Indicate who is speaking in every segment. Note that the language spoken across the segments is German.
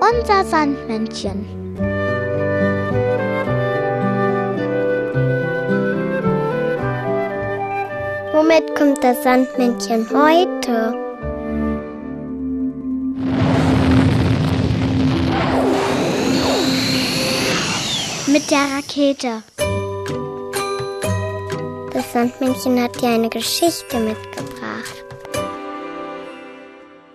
Speaker 1: Unser Sandmännchen. Womit kommt das Sandmännchen heute? Mit der Rakete. Das Sandmännchen hat dir eine Geschichte mitgebracht.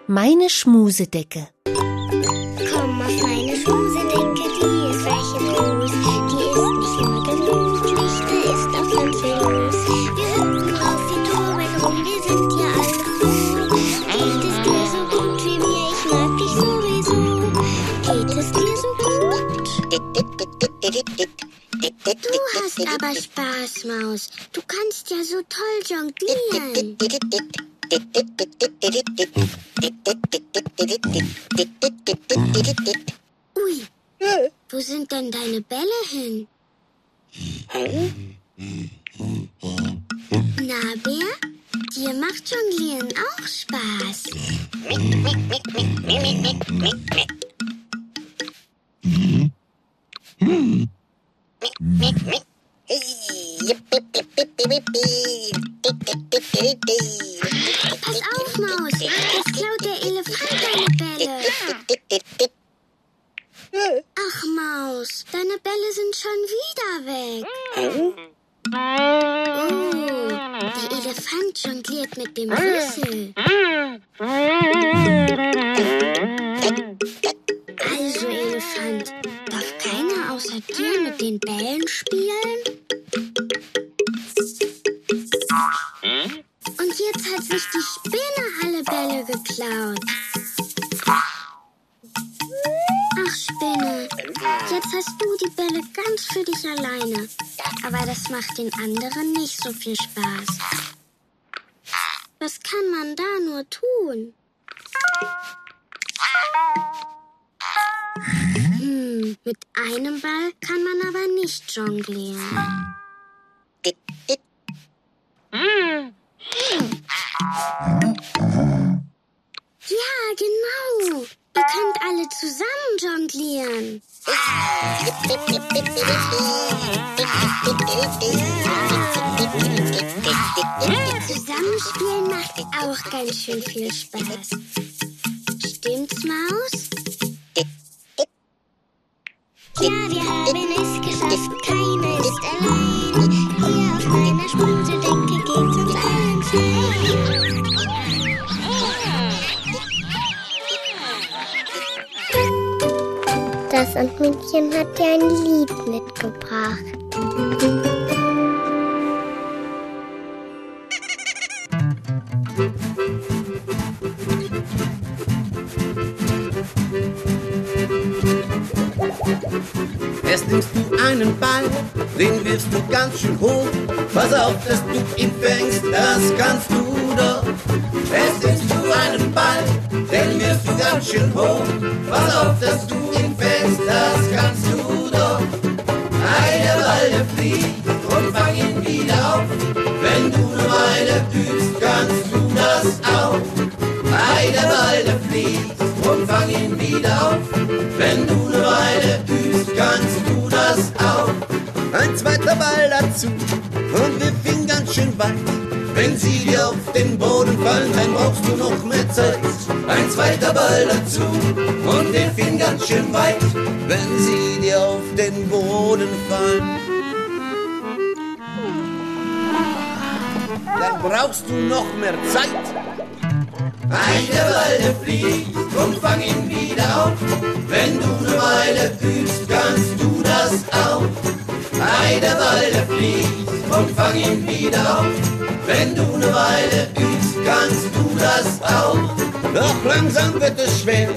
Speaker 2: Meine Schmusedecke.
Speaker 1: Komm auf meine Schmusedecke, die ist weich und groß. Die ist nicht nur gemütlich, da ist auch ganz viel los. Wir hüpfen drauf, wir toben rum, wir sind ja alle froh. Geht es dir so gut wie mir, ich mag dich sowieso. Geht es dir so gut? Du hast aber Spaß, Maus. Du kannst ja so toll jonglieren. Ui, wo sind denn deine Bälle hin? Na, Bär, dir macht Jonglieren auch Spaß. Pass auf, Maus, jetzt klaut der Elefant deine Bälle. Ach, Maus, deine Bälle sind schon wieder weg. Oh, der Elefant jongliert mit dem Rüssel. Sich die Spinne alle Bälle geklaut. Ach, Spinne, jetzt hast du die Bälle ganz für dich alleine. Aber das macht den anderen nicht so viel Spaß. Was kann man da nur tun? Hm, mit einem Ball kann man aber nicht jonglieren. Ja, genau. Ihr könnt alle zusammen jonglieren. Zusammenspielen macht auch ganz schön viel Spaß. Stimmt's, Maus? Ja, wir haben es Das Sandmännchen hat dir ein Lied mitgebracht.
Speaker 3: Erst nimmst du einen Ball, den wirfst du ganz schön hoch. Pass auf, dass du ihn fängst, das kannst du doch. Erst nimmst du einen Ball, den wirfst du ganz schön hoch. Pass auf, dass du ihn fängst, das kannst du doch. Ei, der Ball, der fliegt und fang ihn wieder auf. Wenn du eine Weile übst, kannst du das auch. Ei, der Ball, der fliegt und fang ihn wieder auf. Wenn du eine Weile übst, kannst du das auch. Ein zweiter Ball dazu auf den Boden fallen, dann brauchst du noch mehr Zeit. Ein zweiter Ball dazu und wir fingen ganz schön weit. Wenn sie dir auf den Boden fallen, dann brauchst du noch mehr Zeit. Eine Weile fliegt und fang ihn wieder auf. Wenn du eine Weile übst, kannst du das auch. Eine Weile fliegt und fang ihn wieder auf. Wenn du eine Weile übst, kannst du das auch. Doch langsam wird es schwer,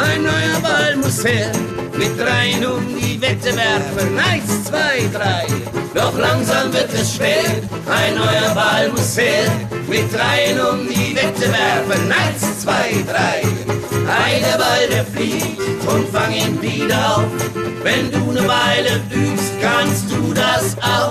Speaker 3: ein neuer Ball muss her. Mit rein um die Wette werfen, eins, zwei, drei. Doch langsam wird es schwer, ein neuer Ball muss her. Mit rein um die Wette werfen, eins, zwei, drei. Eine Ball, der fliegt und fang ihn wieder auf. Wenn du eine Weile übst, kannst du das auch.